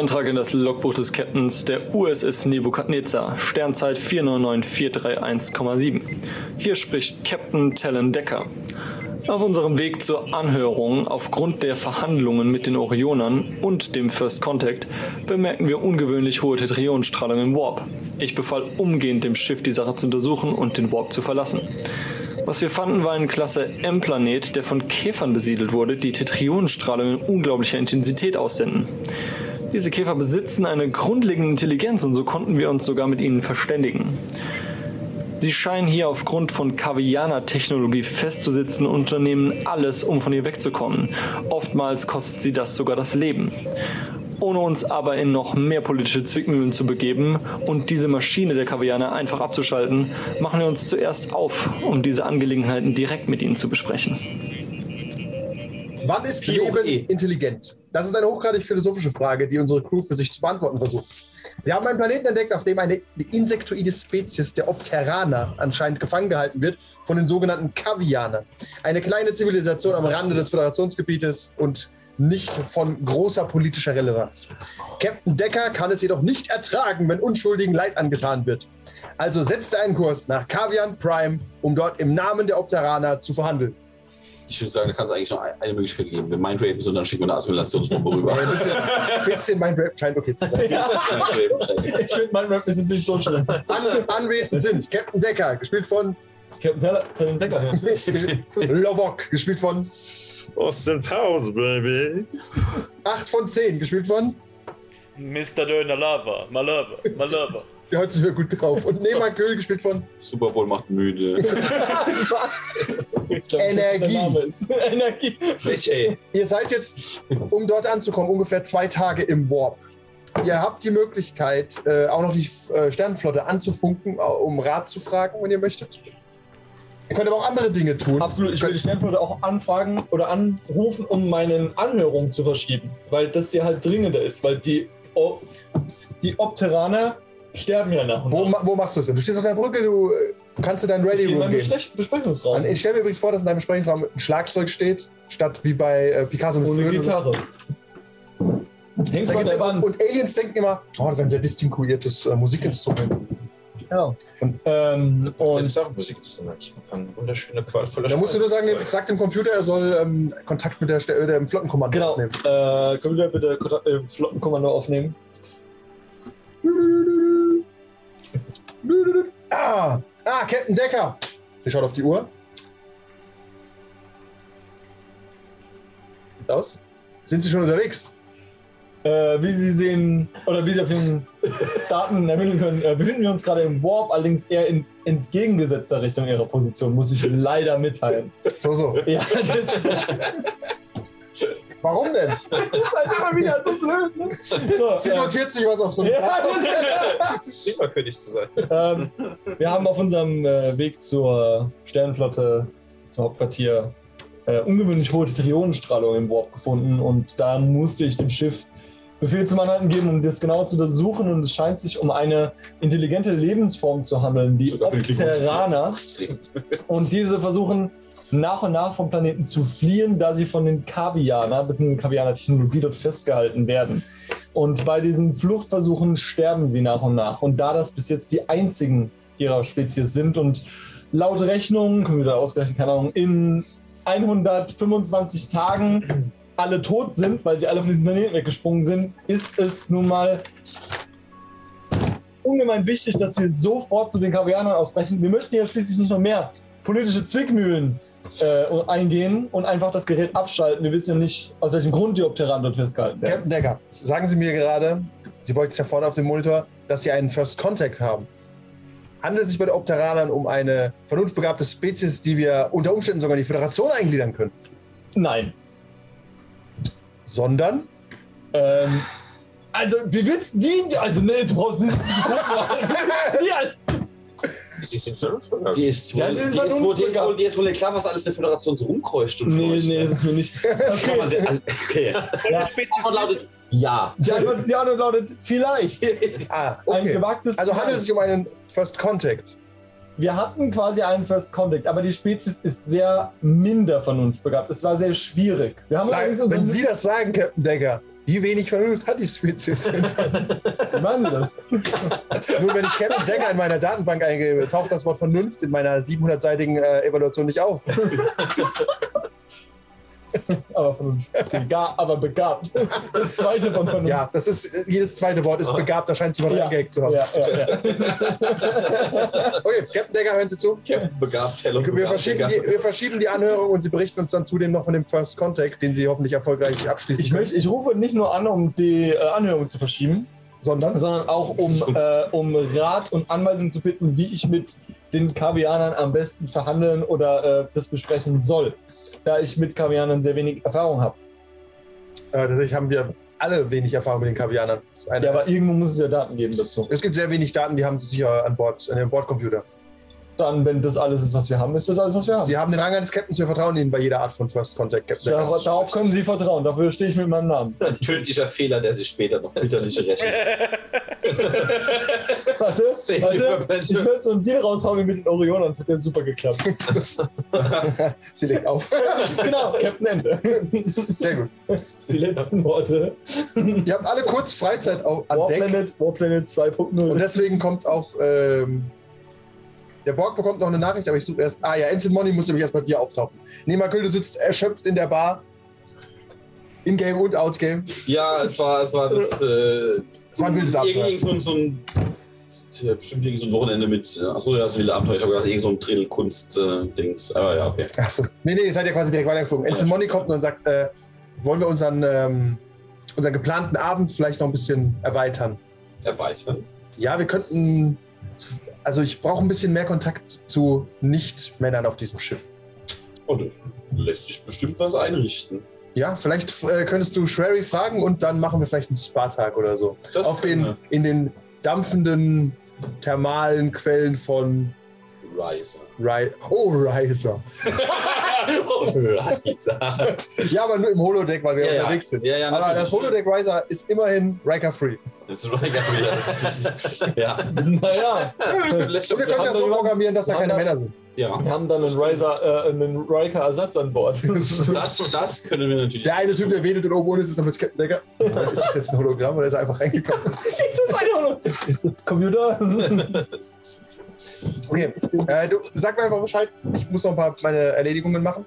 Eintrag in das Logbuch des Captains der USS Nebukadnezar, Sternzeit 499431,7. Hier spricht Captain Talon Decker. Auf unserem Weg zur Anhörung aufgrund der Verhandlungen mit den Orionern und dem First Contact bemerken wir ungewöhnlich hohe Tetrionstrahlung im Warp. Ich befahl umgehend dem Schiff die Sache zu untersuchen und den Warp zu verlassen. Was wir fanden, war ein Klasse M-Planet, der von Käfern besiedelt wurde, die Tetrionstrahlung in unglaublicher Intensität aussenden. Diese Käfer besitzen eine grundlegende Intelligenz und so konnten wir uns sogar mit ihnen verständigen. Sie scheinen hier aufgrund von Kavianer-Technologie festzusitzen und unternehmen alles, um von ihr wegzukommen. Oftmals kostet sie das sogar das Leben. Ohne uns aber in noch mehr politische Zwickmühlen zu begeben und diese Maschine der Kavianer einfach abzuschalten, machen wir uns zuerst auf, um diese Angelegenheiten direkt mit ihnen zu besprechen. Wann ist hoch Leben eh? intelligent? Das ist eine hochgradig philosophische Frage, die unsere Crew für sich zu beantworten versucht. Sie haben einen Planeten entdeckt, auf dem eine insektoide Spezies der Opteraner anscheinend gefangen gehalten wird von den sogenannten Kavianer. Eine kleine Zivilisation am Rande des Föderationsgebietes und nicht von großer politischer Relevanz. Captain Decker kann es jedoch nicht ertragen, wenn Unschuldigen Leid angetan wird. Also setzt er einen Kurs nach Kavian Prime, um dort im Namen der Opteraner zu verhandeln. Ich würde sagen, da kann es eigentlich noch ein- eine Möglichkeit geben. Wir Mindrapen sind, dann schicken wir eine Assimilationsbombe rüber. Ein bisschen, ein bisschen mein Rap scheint okay zu sein. Mindrapen, Ich finde, mein Rap ist jetzt nicht so schlimm. An, anwesend sind Captain Decker, gespielt von Captain Decker. ja. Lovok, gespielt von Austin Powers, baby. 8 von 10, gespielt von Mr. Döner Lava, Malava, Malava. Der heute sind wir gut drauf. Und Nema Köhl, gespielt von Super Bowl macht müde. Glaub, Energie. Das der Name ist. Energie. Welch, ey. Ihr seid jetzt, um dort anzukommen, ungefähr zwei Tage im Warp. Ihr habt die Möglichkeit, äh, auch noch die äh, Sternenflotte anzufunken, äh, um Rat zu fragen, wenn ihr möchtet. Ihr könnt aber auch andere Dinge tun. Absolut. Ich will die Sternflotte auch anfragen oder anrufen, um meine Anhörung zu verschieben. Weil das hier halt dringender ist. Weil die, o die Opteraner sterben ja nach und Wo, nach. wo machst du es denn? Du stehst auf der Brücke, du äh, kannst in deinen Ich Ready in Room meinen gehen. Besprech- Besprechungsraum. Ich stelle mir übrigens vor, dass in deinem Besprechungsraum ein Schlagzeug steht, statt wie bei äh, Picasso Ohne Flöte. Gitarre. Hängt von der Wand. Und Aliens denken immer, oh, das ist ein sehr distinguiertes äh, Musikinstrument. Ja. Ähm, Und und das ist auch ein Musikinstrument. Man kann wunderschöne, qualvolle Da musst du nur sagen, Zeug. sag dem Computer, er soll ähm, Kontakt mit der, äh, dem Flottenkommando genau. aufnehmen. Äh, können wir bitte Kont- äh, Flottenkommando aufnehmen? Ah, ah, Captain Decker. Sie schaut auf die Uhr. Sieht aus? Sind Sie schon unterwegs? Äh, wie Sie sehen, oder wie Sie auf den Daten ermitteln können, äh, befinden wir uns gerade im Warp, allerdings eher in entgegengesetzter Richtung Ihrer Position, muss ich leider mitteilen. So, so. Ja, das, Warum denn? das ist halt immer wieder so blöd. Ne? So, Sie äh, notiert sich was auf so einem ja, Blatt. Das ist lieber König zu sein. ähm, wir haben auf unserem äh, Weg zur Sternenflotte, zum Hauptquartier, äh, ungewöhnlich hohe Trionenstrahlung im Warp gefunden und da musste ich dem Schiff Befehl zum Anhalten geben, um das genau zu untersuchen und es scheint sich um eine intelligente Lebensform zu handeln, die Sogar die. Und diese versuchen nach und nach vom Planeten zu fliehen, da sie von den Kavianer bzw. Kavianer-Technologie dort festgehalten werden. Und bei diesen Fluchtversuchen sterben sie nach und nach. Und da das bis jetzt die einzigen ihrer Spezies sind und laut Rechnung, können wir da ausgerechnet, keine Ahnung, in 125 Tagen alle tot sind, weil sie alle von diesem Planeten weggesprungen sind, ist es nun mal ungemein wichtig, dass wir sofort zu den Kavianern ausbrechen. Wir möchten ja schließlich nicht noch mehr politische Zwickmühlen äh, eingehen und einfach das Gerät abschalten. Wir wissen ja nicht, aus welchem Grund die Opteran dort festgehalten werden. Captain Decker, sagen Sie mir gerade, Sie wollten es ja vorne auf dem Monitor, dass Sie einen First Contact haben. Handelt es sich bei den Opteranern um eine vernunftbegabte Spezies, die wir unter Umständen sogar in die Föderation eingliedern können? Nein. Sondern? Ähm, also, wie willst die? Also, nee, du brauchst nicht zu gucken. Ja, Die sind. Die ist Ja, wohl, die ist wohl, die ist wohl, die ist wohl klar, was alles der Föderation so rumkreucht und nee, nee, ne? das ist mir nicht. Okay. sehr- also, okay. Ja. Antwort lautet ja. Die Antwort, die Antwort lautet vielleicht. Ah, Ein okay. gewagtes Also handelt es sich um einen First Contact. Wir hatten quasi einen First Contact, aber die Spezies ist sehr minder vernunftbegabt. Es war sehr schwierig. Wir haben Sagen, allerdings wenn Sie das sagen, Captain Decker, wie wenig Vernunft hat die Spezies denn? Wie meinen Sie das? Nur wenn ich Captain Decker in meiner Datenbank eingebe, taucht das Wort Vernunft in meiner 700-seitigen äh, Evaluation nicht auf. Aber vernunftbegabt, aber begabt. Das zweite von Vernunft. Ja, das ist, jedes zweite Wort ist begabt, da scheint jemand Ja. reingehackt zu haben. ja, ja, ja. Okay, Captain Decker, hören Sie zu. Begabt, Hell und Wir begabt, verschieben, Digga. die, wir verschieben die Anhörung und Sie berichten uns dann zudem noch von dem First Contact, den Sie hoffentlich erfolgreich abschließen Ich, können. möchte, ich rufe nicht nur an, um die äh, Anhörung zu verschieben, sondern sondern auch um, äh, um Rat und Anweisungen zu bitten, wie ich mit den Kavianern am besten verhandeln oder äh, das besprechen soll. Da ich mit Kavianern sehr wenig Erfahrung habe. äh, tatsächlich haben wir alle wenig Erfahrung mit den Kavianern. Ja, aber irgendwo muss es ja Daten geben dazu. es gibt sehr wenig Daten, die haben Sie sicher an Bord, an Ihrem Bordcomputer. Dann, wenn das alles ist, was wir haben, ist das alles, was wir haben. Sie haben den Rang eines Captains, wir vertrauen Ihnen bei jeder Art von First Contact, Captain Decker. Darauf, darauf können Sie vertrauen, dafür stehe ich mit meinem Namen. Ein tödlicher Fehler, der sich später noch bitterlich rächt. Warte, warte, ich würde so einen Deal raushauen mit den Orionern, das hat ja super geklappt. Sie legt auf. genau, Captain Ende. Sehr gut. Die letzten Worte. Ihr habt alle kurz Freizeit an Deck. Warplanet, Warplanet 2.0. Und deswegen kommt auch. Ähm, der Borg bekommt noch eine Nachricht, aber ich suche erst. Ah ja, Ensign Money muss nämlich erst bei dir auftauchen. Nemakül, du sitzt erschöpft in der Bar. In-game und out-game. Ja, es war, es war das. Äh, Es war ein wildes Abenteuer. Irgendwie so ein. So ein ja, bestimmt irgendwie so ein Wochenende mit. äh, Achso, ja, das wilde Abenteuer. Ich habe gedacht, irgendwie so ein Drittelkunst-Dings. Aber ja, okay. Achso. Nee, nee, ihr seid ja quasi direkt weitergeflogen. Ensign Money kommt und sagt: äh, Wollen wir unseren, ähm, unseren geplanten Abend vielleicht noch ein bisschen erweitern? Erweitern. Ja, wir könnten. Also, ich brauche ein bisschen mehr Kontakt zu Nicht-Männern auf diesem Schiff. Und das lässt sich bestimmt was einrichten. Ja, vielleicht äh, könntest du Shrary fragen und dann machen wir vielleicht einen Spa-Tag oder so. Das auf den, in den dampfenden thermalen Quellen von. Riser. Ry Oh, Riser. oh, Riser. Ja, aber nur im Holodeck, weil wir Ja, ja. unterwegs sind. Ja, ja, aber natürlich. das Holodeck Riser ist immerhin Riker-free. Das ist Riker wieder. Das ist, ja. Naja, Und wir können das so programmieren, dass da Haben keine Männer sind. ja. wir haben dann einen Riser, äh, einen Riker-Ersatz an Bord. Das, das können wir natürlich. Der eine Typ, der wedelt und oben ohne ist, ist noch mit Captain Decker. Ist das jetzt ein Hologramm oder ist er einfach reingekommen? ist das ein Ist das Computer? Okay, äh, du sag mir einfach Bescheid. Ich muss noch ein paar meine Erledigungen machen.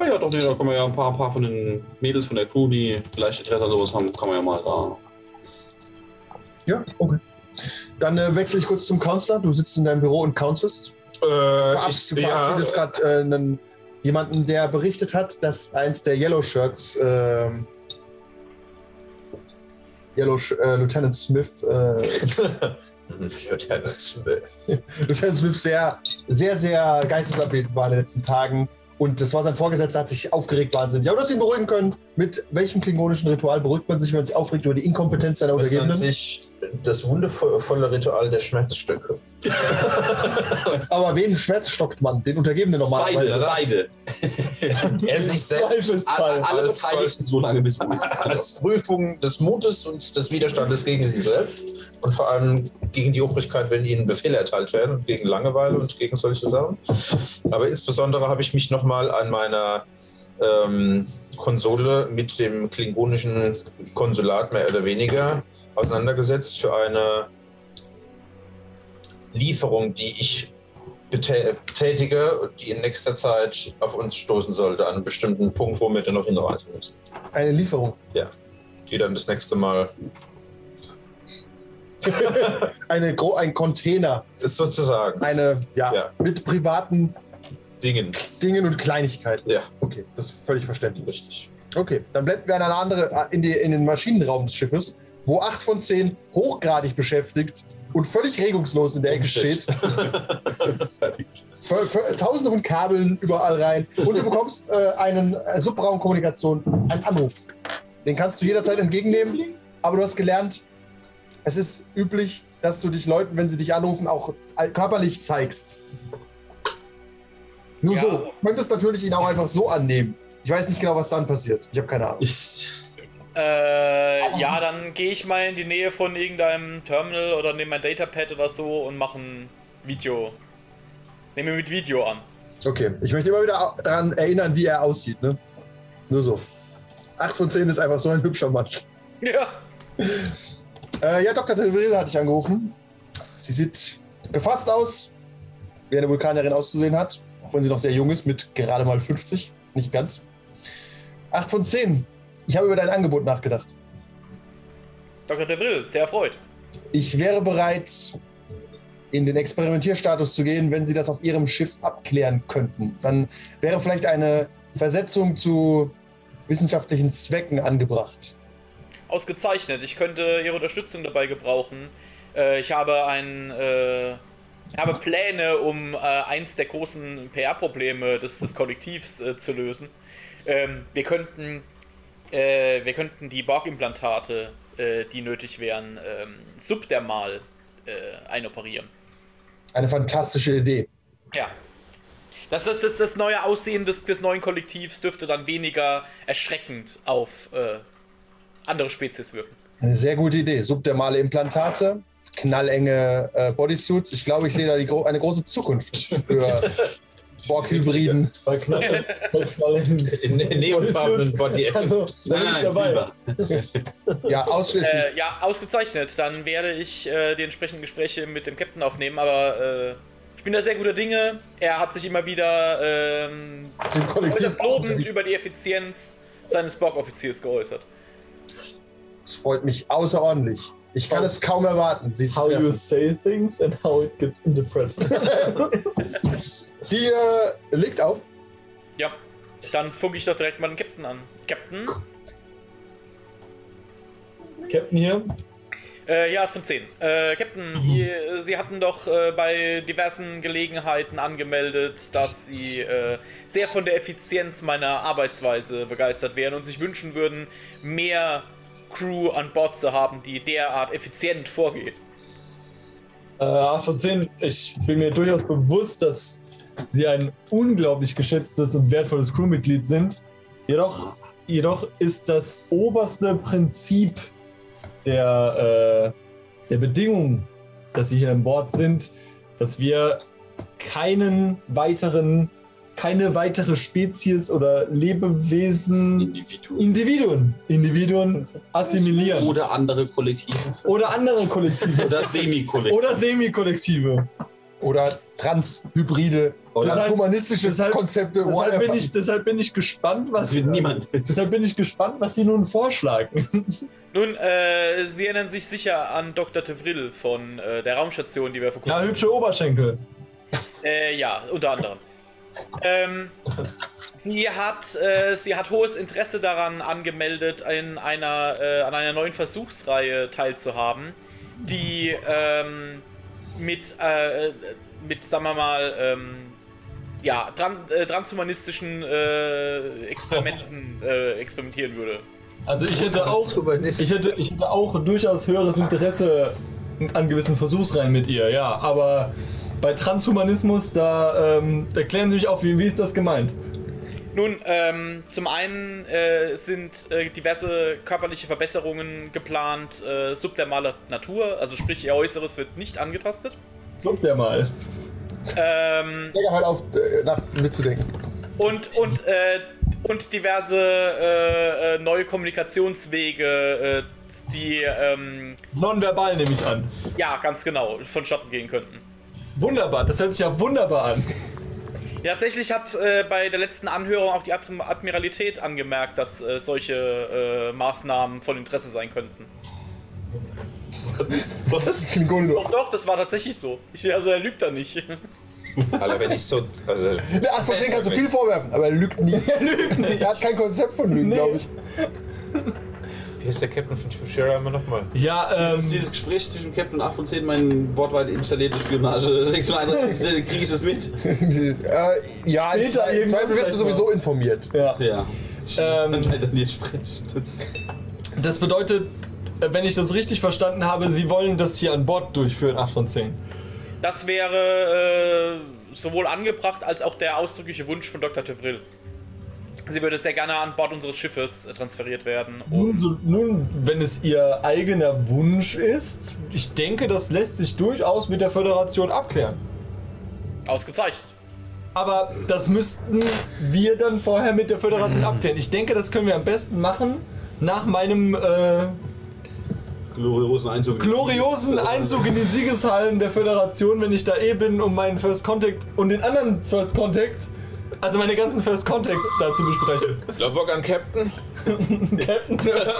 Ja, ja, doch, da kommen wir ja ein paar, ein paar von den Mädels von der Crew, die vielleicht Interesse an sowas haben, kann man ja mal da. Ja, okay. Dann äh, wechsle ich kurz zum Counselor. Du sitzt in deinem Büro und counselst. Äh, Verab ich, du ja, verabschiedest gerade äh, einen, jemanden, der berichtet hat, dass eins der Yellow Shirts, ähm, Yellow Sh äh, Lieutenant Smith, äh, Lieutenant Smith. Lieutenant Smith sehr, sehr, sehr geistesabwesend war in den letzten Tagen. Und das war sein Vorgesetzter, hat sich aufgeregt wahnsinnig. Aber du hast ihn beruhigen können. Mit welchem klingonischen Ritual beruhigt man sich, wenn man sich aufregt über die Inkompetenz seiner Das Untergebenen? sich das wundervolle Ritual der Schmerzstücke. Aber wen schmerzstockt man? Den Untergebenen Beide, normalerweise. beide. Er sich selbst. Alle, alle Alles Beteiligten so lange bis als Prüfung des Mutes und des Widerstandes gegen sich selbst und vor allem gegen die Obrigkeit, wenn ihnen Befehle erteilt werden gegen Langeweile und gegen solche Sachen. Aber insbesondere habe ich mich nochmal an meiner ähm, Konsole mit dem klingonischen Konsulat mehr oder weniger auseinandergesetzt für eine Lieferung, die ich betä- betätige, die in nächster Zeit auf uns stoßen sollte, an einen bestimmten Punkt, wo wir dann noch hinreisen müssen. Eine Lieferung. Die dann das nächste Mal Eine, gro- ein Container. ist sozusagen Eine, ja, Ja. mit privaten Dingen. Dingen und Kleinigkeiten. Ja, Okay, das ist völlig verständlich. richtig. Okay, dann blenden wir an eine andere, äh, in, die, in den Maschinenraum des Schiffes, wo acht von zehn hochgradig beschäftigt und völlig regungslos in der Ecke steht. Tausende von Kabeln überall rein. Und du bekommst äh, einen äh, Subraumkommunikation, einen Anruf. Den kannst du jederzeit entgegennehmen, aber du hast gelernt, es ist üblich, dass du dich Leuten, wenn sie dich anrufen, auch körperlich zeigst. Nur Ja. so. Du könntest natürlich ihn auch einfach so annehmen. Ich weiß nicht genau, was dann passiert. Ich habe keine Ahnung. Ich, Äh, ja, dann gehe ich mal in die Nähe von irgendeinem Terminal oder nehme mein Datapad oder so und mache ein Video. Nehme mit Video an. Okay, ich möchte immer wieder daran erinnern, wie er aussieht. Ne? Nur so. 8 von 10 ist einfach so ein hübscher Mann. Ja. Äh, ja, Dr. Tevril hatte ich angerufen. Sie sieht gefasst aus, wie eine Vulkanierin auszusehen hat, auch wenn sie noch sehr jung ist, mit gerade mal 50, nicht ganz. 8 von 10. Ich habe über dein Angebot nachgedacht. Dr. DeVril, sehr erfreut. Ich wäre bereit, in den Experimentierstatus zu gehen, wenn Sie das auf Ihrem Schiff abklären könnten. Dann wäre vielleicht eine Versetzung zu wissenschaftlichen Zwecken angebracht. Ausgezeichnet. Ich könnte Ihre Unterstützung dabei gebrauchen. Äh, ich habe ein. Äh, ich habe Pläne, um äh, eins der großen PR-Probleme des, des Kollektivs äh, zu lösen. Ähm, wir könnten. Äh, wir könnten die Borg-Implantate, äh, die nötig wären, ähm, subdermal einoperieren. Eine fantastische Idee. Ja. Das, das, das, das neue Aussehen des, des neuen Kollektivs dürfte dann weniger erschreckend auf äh, andere Spezies wirken. Eine sehr gute Idee. Subdermale Implantate, knallenge äh, Bodysuits. Ich glaube, ich sehe da die gro eine große Zukunft für Borg-Hybriden. Bei Knall, bei Knall In neonfarbenen Body. Also, dabei. Ja, ausschließlich. Äh, ja, ausgezeichnet. Dann werde ich äh, die entsprechenden Gespräche mit dem Captain aufnehmen, aber äh, ich bin da sehr guter Dinge. Er hat sich immer wieder ähm, lobend über die Effizienz seines Borg-Offiziers geäußert. Das freut mich außerordentlich. Ich kann es kaum erwarten, Sie zu How you treffen. say things and how it gets interpreted. Sie äh, legt auf. Ja, dann funke ich doch direkt mal den Captain an. Captain? Captain hier. Äh, ja, von 10. Äh, Captain, ihr, Sie hatten doch äh, bei diversen Gelegenheiten angemeldet, dass Sie äh, sehr von der Effizienz meiner Arbeitsweise begeistert wären und sich wünschen würden, mehr Crew an Bord zu haben, die derart effizient vorgeht. Äh, 8 von 10. Ich bin mir durchaus bewusst, dass Sie ein unglaublich geschätztes und wertvolles Crewmitglied sind. Jedoch, jedoch ist das oberste Prinzip der, äh, der Bedingung, dass Sie hier an Bord sind, dass wir keinen weiteren, keine weitere Spezies oder Lebewesen, Individuum. Individuen, Individuen assimilieren. Oder andere Kollektive. Oder andere Kollektive. Oder Semikollektive. Oder Semikollektive. Oder Transhybride, transhumanistische deshalb- Konzepte. Deshalb bin, ich, deshalb bin ich gespannt, was Das niemand. Deshalb bin ich gespannt, was Sie nun vorschlagen. Nun, äh, Sie erinnern sich sicher an Dr. Tevril von äh, der Raumstation, die wir vor Ja, kurzem... hübsche Oberschenkel. Äh, ja, unter anderem. Ähm, sie, hat, äh, sie hat hohes Interesse daran angemeldet, in einer, äh, an einer neuen Versuchsreihe teilzuhaben, die ähm, mit, äh, mit, sagen wir mal, ähm, ja, tran äh, transhumanistischen äh, Experimenten äh, experimentieren würde. Also ich hätte auch, ich hätte, ich hätte auch durchaus höheres Interesse an gewissen Versuchsreihen mit ihr, ja. Aber bei Transhumanismus, da ähm, erklären Sie mich auf, wie, wie ist das gemeint? Nun, ähm, zum einen äh, sind äh, diverse körperliche Verbesserungen geplant, äh, subdermaler Natur, also sprich ihr Äußeres wird nicht angetastet. Sucht der mal. Ähm, Digga, halt auf, äh, nach, mitzudenken. und, und, äh, und diverse äh, äh, neue Kommunikationswege, äh, die ähm, Nonverbal nehme ich an. ja ganz genau vonstatten gehen könnten. Wunderbar, das hört sich ja wunderbar an. Ja, tatsächlich hat äh, bei der letzten Anhörung auch die Admi- Admiralität angemerkt, dass äh, solche äh, Maßnahmen von Interesse sein könnten. Was? Klingone Doch, doch, das war tatsächlich so. Ich, also er lügt da nicht. Alter, wenn ich so. Also, Der 8 von 10 kannst du viel vorwerfen, aber er lügt nie. Er lügt nicht. Er hat kein Konzept von Lügen, Nee. glaube ich. Wie ist der Captain von Futura immer nochmal? Ja, ähm, ist dieses Gespräch zwischen Captain 8 von 10, mein wortweit installierte Spionage 601, kriege ich das mit? äh, ja, im Zweifel wirst du sowieso informiert. ja. Ja. Ähm, Dann leider nicht spricht. Das bedeutet, äh, wenn ich das richtig verstanden habe, Sie wollen das hier an Bord durchführen, 8 von 10. Das wäre äh, sowohl angebracht als auch der ausdrückliche Wunsch von Dr. Tevril. Sie würde sehr gerne an Bord unseres Schiffes äh, transferiert werden. Nun, so, nun, wenn es Ihr eigener Wunsch ist, ich denke, das lässt sich durchaus mit der Föderation abklären. Ausgezeichnet. Aber das müssten wir dann vorher mit der Föderation abklären. Ich denke, das können wir am besten machen nach meinem äh, Gloriosen Einzug. gloriosen Einzug in die Siegeshallen der Föderation, wenn ich da eh bin, um meinen First Contact und den anderen First Contact, also meine ganzen First Contacts da zu besprechen. Lobok an Captain. Captain Nerd.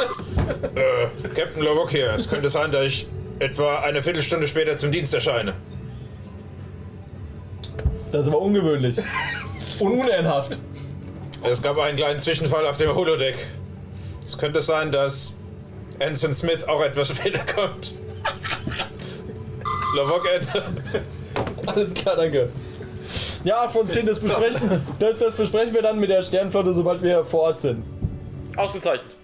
Äh, Captain Lobok hier. Es könnte sein, dass ich etwa eine Viertelstunde später zum Dienst erscheine. Das war ungewöhnlich. Und unehrenhaft. Es gab einen kleinen Zwischenfall auf dem Holodeck. Es könnte sein, dass Anson Smith auch etwas später kommt. Lobok Ed. Alles klar, danke. Ja, 8 von 10, das besprechen, das, das besprechen wir dann mit der Sternflotte, sobald wir vor Ort sind. Ausgezeichnet.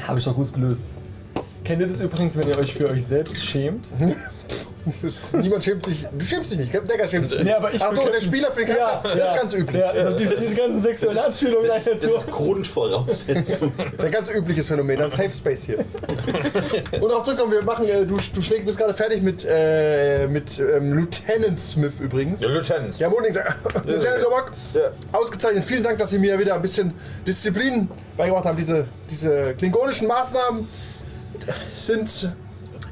Habe ich doch gut gelöst. Kennt ihr das übrigens, wenn ihr euch für euch selbst schämt? Das ist, niemand schämt sich. Du schämst dich nicht. Decker schämt sich. Nee, aber ich Ach doch, der Spieler für den Charakter. das ist ganz üblich. Ja, also diese, diese ganzen sexuellen Anspielungen Das, das Tour. ist Grundvoraussetzung. Ein ganz übliches Phänomen, das Safe Space hier. Und auch zurückkommen, wir machen, äh, du, du schlägst, bist gerade fertig mit, äh, mit ähm, Lieutenant Smith übrigens. Ja, Lieutenant. Ja, Monik sagt, Lieutenant Lobok, Ja. ausgezeichnet. Vielen Dank, dass Sie mir wieder ein bisschen Disziplin beigebracht haben. Diese, diese klingonischen Maßnahmen sind.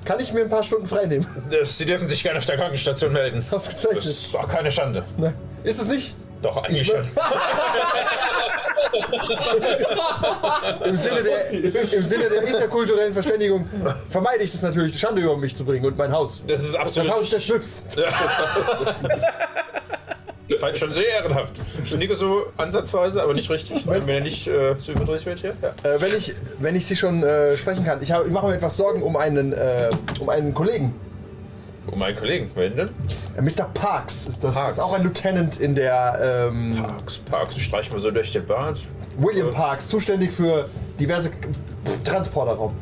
Kann ich mir ein paar Stunden frei nehmen? Sie dürfen sich gerne auf der Krankenstation melden. Das Ausgezeichnet. ist auch keine Schande. Ne? Ist es nicht? Doch, eigentlich Ich schon. Im Sinne, der, Im Sinne der interkulturellen Verständigung vermeide ich das natürlich, die Schande über mich zu bringen und mein Haus. Das ist Das absolut. Haus der Smiths. Seid schon sehr ehrenhaft. Nico so ansatzweise, aber nicht richtig, wenn mir nicht äh, so überdreht wird hier. Ja. Äh, wenn, ich, wenn ich Sie schon äh, sprechen kann, ich, hab, ich mache mir etwas Sorgen um einen, äh, um einen Kollegen. Oh, mein Kollegen, wen denn? Äh, Mr. Parks ist das. Parks. ist auch ein Lieutenant in der ähm, Parks, Parks, streich mal so durch den Bart. William Parks, zuständig für diverse Transporterraum.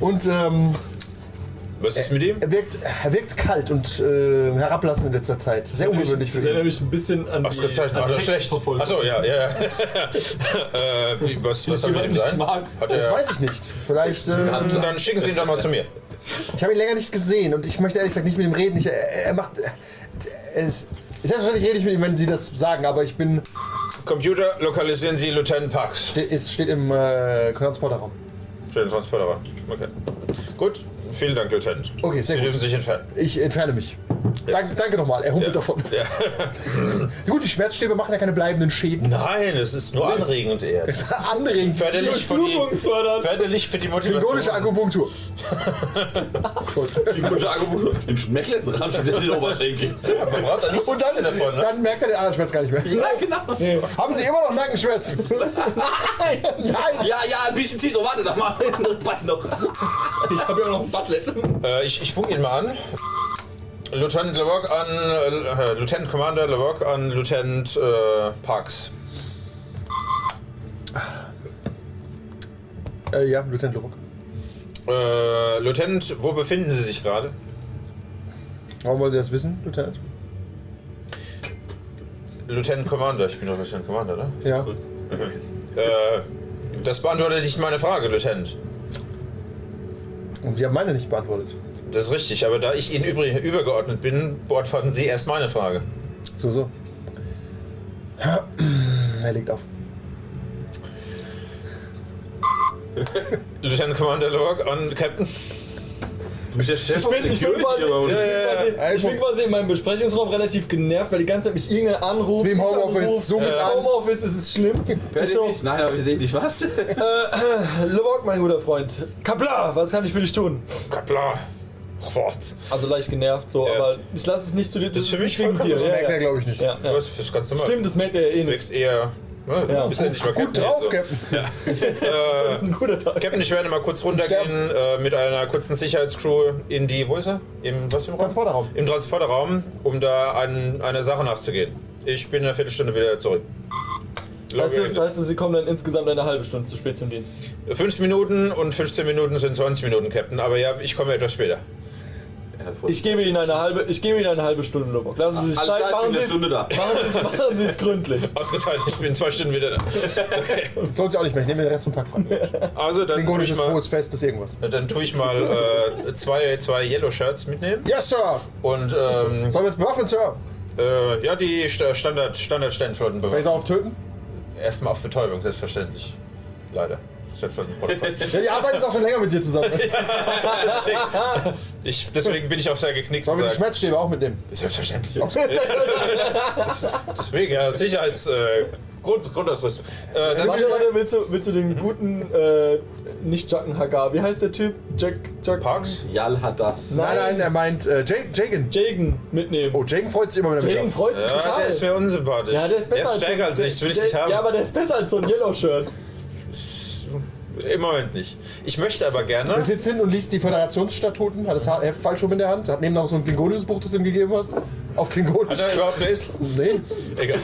Und ähm, Was ist mit ihm? er, wirkt, er wirkt kalt und äh, herablassend in letzter Zeit. Sehr ungewöhnlich für Das erinnert ihn. mich ein bisschen an die, Ausgezeichnet, an war die das schlecht. Achso, ja, ja, ja. äh, wie, was, was soll mit ihm sein? magst. Hat Das er, weiß ich nicht. Vielleicht. Äh, Hansen, dann schicken Sie ihn doch mal zu mir. ich habe ihn länger nicht gesehen und ich möchte ehrlich gesagt nicht mit ihm reden. Ich, er, er macht. Er ist, selbstverständlich rede ich mit ihm, wenn Sie das sagen, aber ich bin. Computer, lokalisieren Sie Lieutenant Parks. Ste- ist, steht im äh, Transporterraum. Schönen Transporter. Okay. Gut, vielen Dank, Lieutenant. Okay, sehr Sie gut. dürfen sich entfernen. Ich entferne mich. Dank, danke nochmal, er humpelt Ja. davon. Ja. Gut, die Schmerzstäbe machen ja keine bleibenden Schäden. Nein, es ist nur anregend eher. Es ist Anregend. Förderlich für, die, förderlich für die Klingonische Motivation. Akupunktur. Die gute Akupunktur. Im Schmecklettenrahmen schon das in den Oberschenkel. Man braucht da nicht so Und dann, viele davon, ne? dann merkt er den anderen Schmerz gar nicht mehr. Ja, genau. Haben Sie immer noch Nackenschmerzen? Nein! Nein! Ja, ja, ein bisschen zieht. Oh, warte doch mal. Ich habe ja noch ein Butlet. Äh, ich, ich funke ihn mal an. Lieutenant LeVoc an äh, Lieutenant Commander LeVoc an Lieutenant äh, Parks. Äh, ja, Lieutenant Lubbock. Äh, Lieutenant, wo befinden Sie sich gerade? Warum wollen Sie das wissen, Lieutenant? Lieutenant Commander, ich bin doch Lieutenant Commander, ne? Ja. Äh, das beantwortet nicht meine Frage, Lieutenant. Und Sie haben meine nicht beantwortet. Das ist richtig, aber da ich Ihnen übrig, übergeordnet bin, beantworten Sie erst meine Frage. So, so. Er legt auf. Lieutenant Commander LeVoc an Captain. Bist der Chef Ich bin, ich bin, quasi, ich, bin quasi, ich bin quasi in meinem Besprechungsraum relativ genervt, weil die ganze Zeit mich irgendein anruft. Wie im mich Homeoffice, so bist du. Homeoffice ist es schlimm. Hört so? Nein, aber ich sehe dich. Was? äh, Levok, mein guter Freund. Kapla, was kann ich für dich tun? Kapla. Gott. Also leicht genervt, so, Ja. aber ich lasse es nicht zu dir. Das ist für mich wegen dir. das Ja, merkt er, ja. glaube ich, nicht. Ja, ja. Das ist ganz normal. Stimmt, das merkt er ja eh Das nicht. eher. Ja, Ja. Bist endlich mal Gut Captain drauf, so. Captain. Äh, guter Tag. Captain, ich werde mal kurz runtergehen äh, mit einer kurzen Sicherheitscrew in die, wo ist er? Im, was für Raum? Transporterraum. Im Transporterraum, um da an einer Sache nachzugehen. Ich bin in einer Viertelstunde wieder zurück. Heißt das, heißt das, sie kommen dann insgesamt eine halbe Stunde zu spät zum Dienst. 5 Minuten und 15 Minuten sind 20 Minuten, Captain. Aber ja, ich komme etwas später. Er hat vor- Ich gebe Ihnen eine halbe, ich gebe Ihnen eine halbe Stunde, Lobok. Lassen Sie sich Alles Zeit, klar, ich machen Sie eine es, Stunde da. machen Sie es, machen Sie es gründlich. Ausgezeichnet, ich bin in zwei Stunden wieder da. Okay. Soll sich auch nicht mehr. Ich nehme den Rest vom Tag frei. Also, dann tue ich Klingonisches mal, hohes Fest ist irgendwas. dann tue ich mal äh, zwei, zwei Yellow Shirts mitnehmen. Yes, Sir! Und ähm, Sollen wir jetzt bewaffnen, Sir? äh, ja, die Sta- Standard, Standard Sternflotten Phaser auftöten? Erstmal auf Betäubung, selbstverständlich. Leider. Ja, die arbeiten jetzt auch schon länger mit dir zusammen. deswegen, ich, deswegen bin ich auch sehr geknickt. Sollen wir die Schmerzstäbe auch mitnehmen? Selbstverständlich. Deswegen, ja, Sicherheits... Äh, Grund, Grundausrüstung. Äh, dann, Warte, warte, willst du, willst du den guten, äh, nicht Jacken Hagar, wie heißt der Typ? Jack, Jack Parks? Jal hat das. Nein, nein, er meint äh, Jagan. Jagen mitnehmen. Oh, Jagan freut sich immer wieder Jagen mit. freut sich Ja, total. der ist mir unsympathisch. ja, der ist besser der ist stärker als so, ich, will ich nicht haben. Ja, aber der ist besser als so ein Yellow-Shirt. Im Moment nicht. Ich möchte aber Er gerne... sitzt hin und liest die Föderationsstatuten, hat das Heft falsch rum in der Hand, hat neben noch so ein klingonisches Buch, das du ihm gegeben hast. Auf klingonisch. Hat er überhaupt eine Ist? Nee, Egal.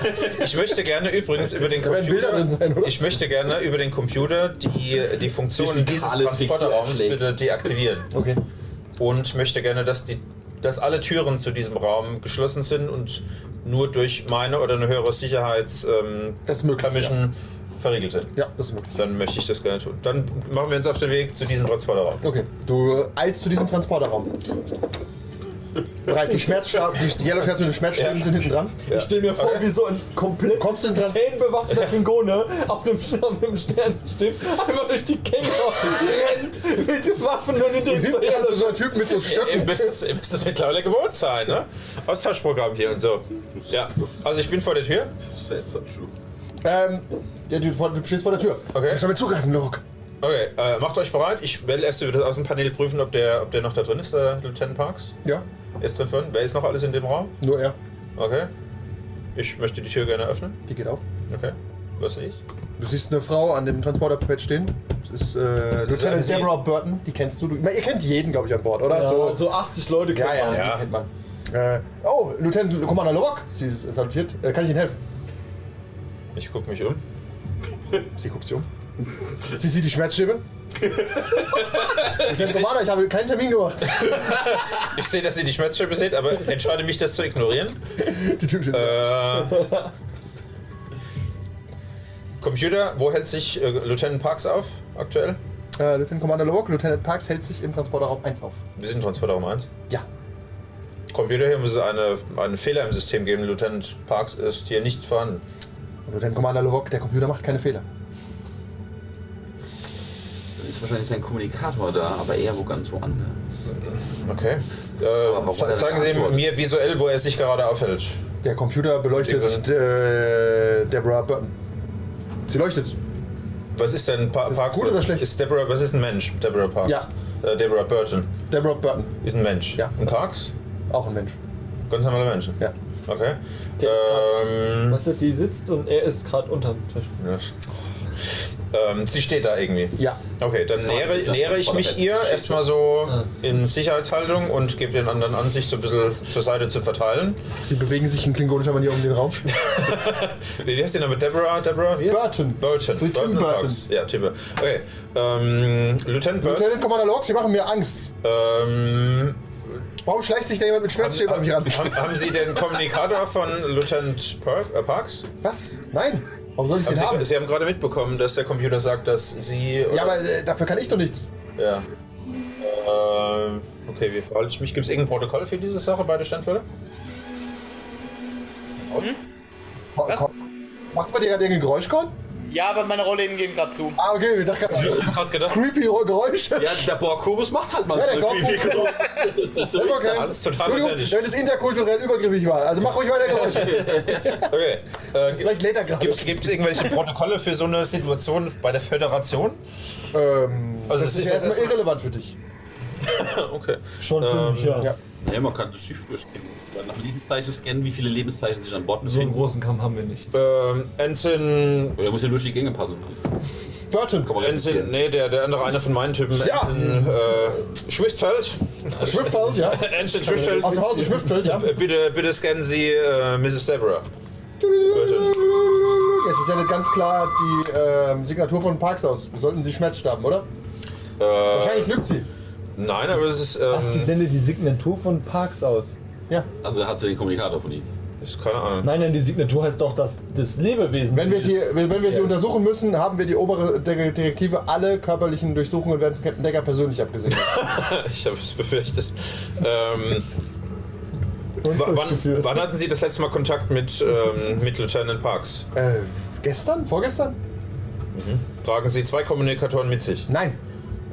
Ich möchte gerne übrigens über den Computer... sein, oder? Ich möchte gerne über den Computer die, die Funktionen dieses Transporterraums bitte deaktivieren. Okay. Und möchte gerne, dass, die, dass alle Türen zu diesem Raum geschlossen sind und nur durch meine oder eine höhere Sicherheits ähm, Das möglich. Verriegelt sind. Ja, das ist möglich. Dann möchte ich das gerne tun. Dann machen wir uns auf den Weg zu diesem Transporterraum. Okay. Du eilst zu diesem Transporterraum. Bereit, die Schmerzstäbe, die, die Yellow mit den Schmerzstäben Ja. sind hinten dran. Ich stelle mir vor, Okay. wie so ein komplett Konzentrat- zähnbewaffneter Klingone auf einem Sternenstift einfach durch die Gänge rennt mit den Waffen und in dem so Hinten hast du so einen Typ mit so Ihr Stöcken. müsst es ihr müsst es mittlerweile gewohnt sein, ne? Austauschprogramm hier und so. Ja, also ich bin vor der Tür. Ähm, ja, du, du stehst vor der Tür. Okay. Sollen wir zugreifen, Lok? Okay, äh, macht euch bereit. Ich werde erst über das Außenpanel prüfen, ob der, ob der noch da drin ist, der Lieutenant Parks. Ja, Er ist drin von. Wer ist noch alles in dem Raum? nur er. Okay. Ich möchte die Tür gerne öffnen. Die geht auf. Okay. Was sehe ich? Du siehst eine Frau an dem Transporterpad stehen. Das ist äh, ist Lieutenant eine Sie- Deborah Burton. Die kennst du. du ihr kennt jeden, glaube ich, an Bord, oder? Ja, so. so 80 Leute ja, kennt ja, man. Ja. die kennt man. Äh, oh, Lieutenant Commander Lowak. Sie ist salutiert. Äh, kann ich Ihnen helfen? Ich gucke mich um. Sie guckt sich um. Sie sieht die Schmerzstäbe. Lieutenant Commander, ich habe keinen Termin gemacht. Ich sehe, dass sie die Schmerzstäbe seht, aber entscheide mich, das zu ignorieren. Die Tür steht. Äh, Computer, wo hält sich äh, Lieutenant Parks auf aktuell? Äh, Lieutenant Commander Lowak, Lieutenant Parks hält sich im Transporterraum 1 auf. Wir sind in Transporterraum 1. Ja. Computer, hier muss es eine, einen Fehler im System geben. Lieutenant Parks ist hier nicht vorhanden. Lieutenant Commander Lowak, der Computer macht keine Fehler. Dann ist wahrscheinlich sein Kommunikator da, aber eher wo ganz woanders. Okay. Äh, er zeigen Sie mir visuell, wo er sich gerade aufhält. Der Computer beleuchtet äh, Deborah Burton. Sie leuchtet. Was ist denn pa Ist Parks? gut oder schlecht? Ist Deborah, was ist ein Mensch? Deborah Parks. Ja. Äh, Deborah Burton Deborah Burton, ist ein Mensch. Ja. Und Parks? auch ein Mensch. Ganz normale Menschen. Ja. Okay. Der ist ähm, Weißt du, die sitzt und er ist gerade unterm Tisch. ja. ähm, sie steht da irgendwie. Ja. Okay, dann nähere, nähere ich mich ihr erstmal so in Sicherheitshaltung und gebe den anderen an, sich so ein bisschen zur Seite zu verteilen. Sie bewegen sich in klingonischer Manier um den Raum. Wie heißt die Name? Deborah? Deborah? Wie? Burton. Burton. Sie ist Tim Burton. Parks. Ja, Tim Burton. Okay. Ähm, Lieutenant Burton. Lieutenant Commander Locke, Sie machen mir Angst. Ähm, Warum schleicht sich da jemand mit Schmerzstäben an mich ran? haben, haben Sie den Kommunikator von Lieutenant Per- äh, Parks? Was? Nein. Warum soll ich Haben den haben? Sie, Sie haben gerade mitbekommen, dass der Computer sagt, dass Sie. Ja, aber äh, dafür kann ich doch nichts. Ja. Ähm, okay, wie verhalte ich mich? Gibt es irgendein Protokoll für diese Sache bei der Standfälle? Ko- ko- Macht bei dir gerade irgendein Geräuschkorn? Ja, aber meine Rollläden gehen gerade zu. Ah, okay, ich dachte gerade, Ich hab grad gedacht, creepy Geräusche. Ja, der Borg-Kubus macht halt mal Ja, so creepy Geräusche. Das ist so Das ist okay. alles total Entschuldigung, authentisch. wenn es interkulturell übergriffig war. Also mach ruhig weiter Geräusche. Okay. Äh, Vielleicht lädt er gerade. Gibt es irgendwelche Protokolle für so eine Situation bei der Föderation? Ähm, Also das es ist ist erstmal irrelevant für dich. Okay. Schon ziemlich, ja. ja. Ja, man kann das Schiff durchscannen. Dann nach Lebenszeichen scannen, wie viele Lebenszeichen sich an Bord So einen befinden. großen Kamm haben wir nicht. Ähm, Ensign. Oder muss ja durch die Gänge passen. Burton. Kann man Ensign. Nee, der, der andere, einer von meinen Typen. Ja. Ensign äh, Schwiftfeld. Schwiftfeld, ja. Ensign Schwiftfeld. Aus dem Hause Schwiftfeld, ja. Äh, Bitte, bitte scannen Sie äh, Mrs. Deborah. Burton. Es ist ja nicht ganz klar die ähm, Signatur von Parks aus. Wir sollten sie Schmerzstaben, oder? Äh, Wahrscheinlich lügt sie. Nein, aber es ist. Was, die Ähm, sendet die Signatur von Parks aus? Ja. Also hat sie den Kommunikator von ihm. ist keine Ahnung. Nein, nein, die Signatur heißt doch das, das Lebewesen. Wenn wir sie, wenn wir sie Ja. untersuchen müssen, haben wir die obere Direktive, alle körperlichen Durchsuchungen werden von Captain Decker persönlich abgesegnet. Ich habe es befürchtet. Ähm, wann, wann hatten Sie das letzte Mal Kontakt mit, ähm, mit Lieutenant Parks? Äh, gestern? Vorgestern? Tragen Sie zwei Kommunikatoren mit sich? Nein.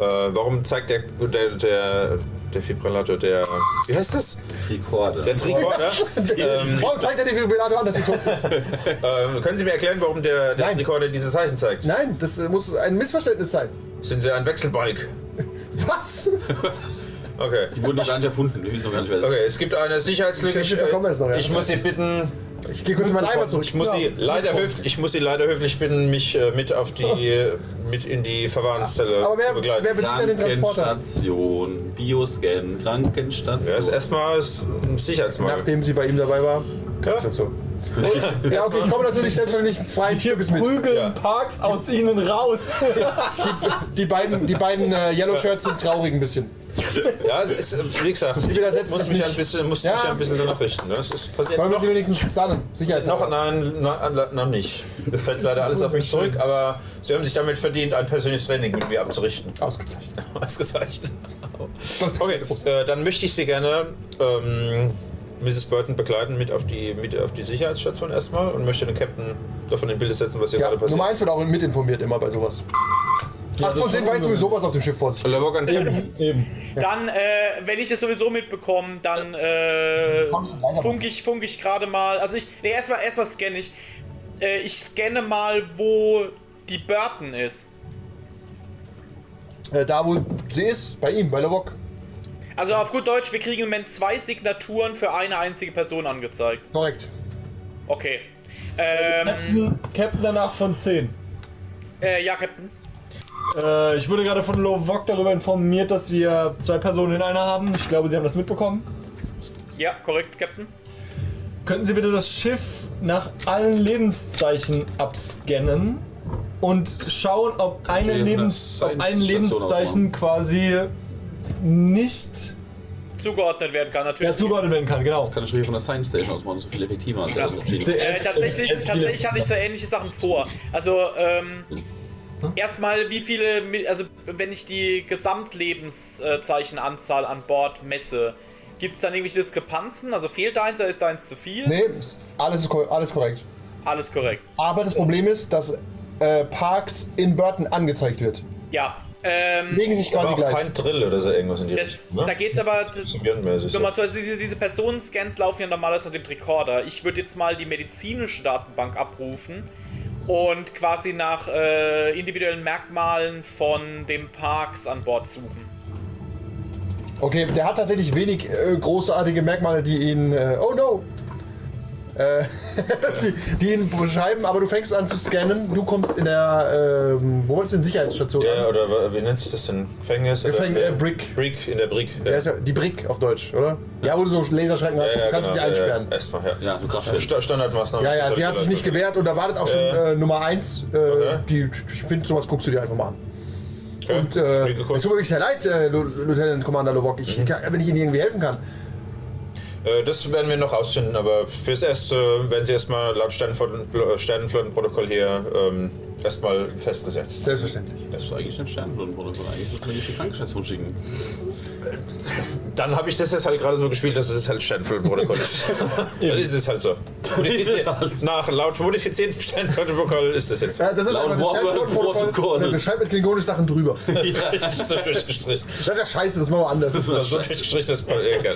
Äh, warum zeigt der, der, der, der Fibrillator, der. Wie heißt das? Rekorder. Der Tricorder? ähm, Warum zeigt er den Fibrillator an, dass sie tot sind? ähm, können Sie mir erklären, warum der, der Nein. Tricorder diese Zeichen zeigt? Nein, das äh, muss ein Missverständnis sein. Sind Sie ein Wechselbalg? Was? Okay. Die wurden noch gar nicht erfunden. Wir wissen noch gar nicht, wer das Okay, ist. es gibt eine Sicherheitslücke. Ich noch, ja. ich muss Sie bitten, Ich gehe kurz in meinen Eimer zurück. ich muss, Ja. Sie leider höflich, ich muss Sie leider höflich bitten, mich äh, mit auf die, mit in die Verwahrenszelle Aber wer, zu begleiten. wer bedient denn den Transporter? Krankenstation, Bioscan, Krankenstation. Ja, ist erstmal ein Sicherheitsmangel. Nachdem sie bei ihm dabei war. Ja. Dazu. Ja, okay, ich komme natürlich selbstverständlich freien Stückes mit. Prügeln Ja. Parks aus ihnen raus. Die beiden, die beiden äh, Yellow Shirts sind traurig ein bisschen. Ja, es ist, äh, wie gesagt, ich widersetzen muss mich ein nicht. bisschen, muss Ja. mich ein bisschen danach richten. Ne? Es ist passiert Wollen wir noch, sie wenigstens dann? noch, Sicherheitshalber. nein, nein, noch nicht. Das fällt leider alles auf mich zurück, aber Sie haben sich damit verdient, ein persönliches Training mit mir abzurichten. Ausgezeichnet. Ausgezeichnet. Okay, äh, dann möchte ich Sie gerne ähm, Mrs. Burton begleiten mit auf die, mit auf die Sicherheitsstation erstmal und möchte den Captain davon in Bilde setzen, was hier Ja, gerade passiert. Nummer 1 wird auch mit informiert immer bei sowas. Acht von zehn weiß sowieso, was auf dem Schiff vor sich Captain. Eben. Dann, äh, wenn ich es sowieso mitbekomme, dann äh, funk ich, funk ich gerade mal. Also ich, nee, erstmal erstmal scanne ich. Äh, ich scanne mal, wo die Burton ist. Äh, da, wo sie ist, bei ihm, bei Lavok. Also auf gut Deutsch, wir kriegen im Moment zwei Signaturen für eine einzige Person angezeigt. Korrekt. Okay. Ähm, Captain, Captain der 8 von 10. äh, ja, Captain. Äh, ich wurde gerade von Lovok darüber informiert, dass wir zwei Personen in einer haben. Ich glaube, Sie haben das mitbekommen. Ja, korrekt, Captain. Könnten Sie bitte das Schiff nach allen Lebenszeichen abscannen und schauen, ob, eine Lebens, eine ob ein Lebenszeichen quasi nicht Zugeordnet werden kann, natürlich. ja, zugeordnet werden kann, genau. Das kann ich schon von der Science Station aus machen, das ist viel effektiver als der Der Äh, tatsächlich, tatsächlich hatte ich so ähnliche Sachen vor. Also, ähm, erstmal, wie viele, also wenn ich die Gesamtlebenszeichenanzahl an Bord messe, gibt es dann irgendwelche Diskrepanzen? Also fehlt eins oder ist eins zu viel? Nee, alles ist, alles korrekt. Alles korrekt. Aber das Problem ist, dass äh, Parks in Burton angezeigt wird. Ja. Ähm, Legen sich quasi gleich. kein Drill oder so irgendwas in die das, Richtung. Ne? da geht's aber. Nochmal so, also diese, diese Personenscans laufen ja normalerweise nach dem Recorder. Ich würde jetzt mal die medizinische Datenbank abrufen und quasi nach äh, individuellen Merkmalen von dem Parks an Bord suchen. Okay, der hat tatsächlich wenig äh, großartige Merkmale, die ihn. Äh, oh no! Äh, die, die ihn beschreiben, aber du fängst an zu scannen. Du kommst in der. ähm, wo wolltest du in Sicherheitsstation? Ja, an? oder wie nennt sich das denn? Gefängnis? Gefäng- äh, Brick. Brick, in der Brick. Ist ja die Brick auf Deutsch, oder? Ja, wo du so Laserschrecken hast, du kannst sie genau, einsperren. Ja, Erstmal, ja. Ja, du Kraftfeld. Sta- Standardmaßnahme. Ja, ja, sie hat sich nicht gewehrt und da wartet auch schon Äh. äh, Nummer 1. Äh, Okay. die, ich finde, sowas guckst du dir einfach mal an. Okay. Und äh, es tut mir wirklich sehr leid, äh, Lieutenant Commander Lovok, ich, kann, wenn ich Ihnen irgendwie helfen kann. Äh, Das werden wir noch rausfinden, aber fürs Erste werden Sie erstmal laut Sternenflotten, Sternenflottenprotokoll hier ähm, erstmal festgesetzt. Selbstverständlich. Das ist eigentlich ein Sternenflottenprotokoll. Eigentlich müssen wir nicht die Krankenstation schicken. Dann habe ich das jetzt halt gerade so gespielt, dass es halt Sternflottenprotokoll ist. Dann ist es halt so. halt. Nach laut modifiziertem Sternflottenprotokoll ist es jetzt so. Ja, das ist Laut einfach das Warburg- Sternflottenprotokoll. Protokoll. Und dann beschreibt mit klingonisch Sachen drüber. Das ist so durchgestrichen. Das ist ja scheiße, das machen wir anders. Das ist so durchgestrichenes Papier.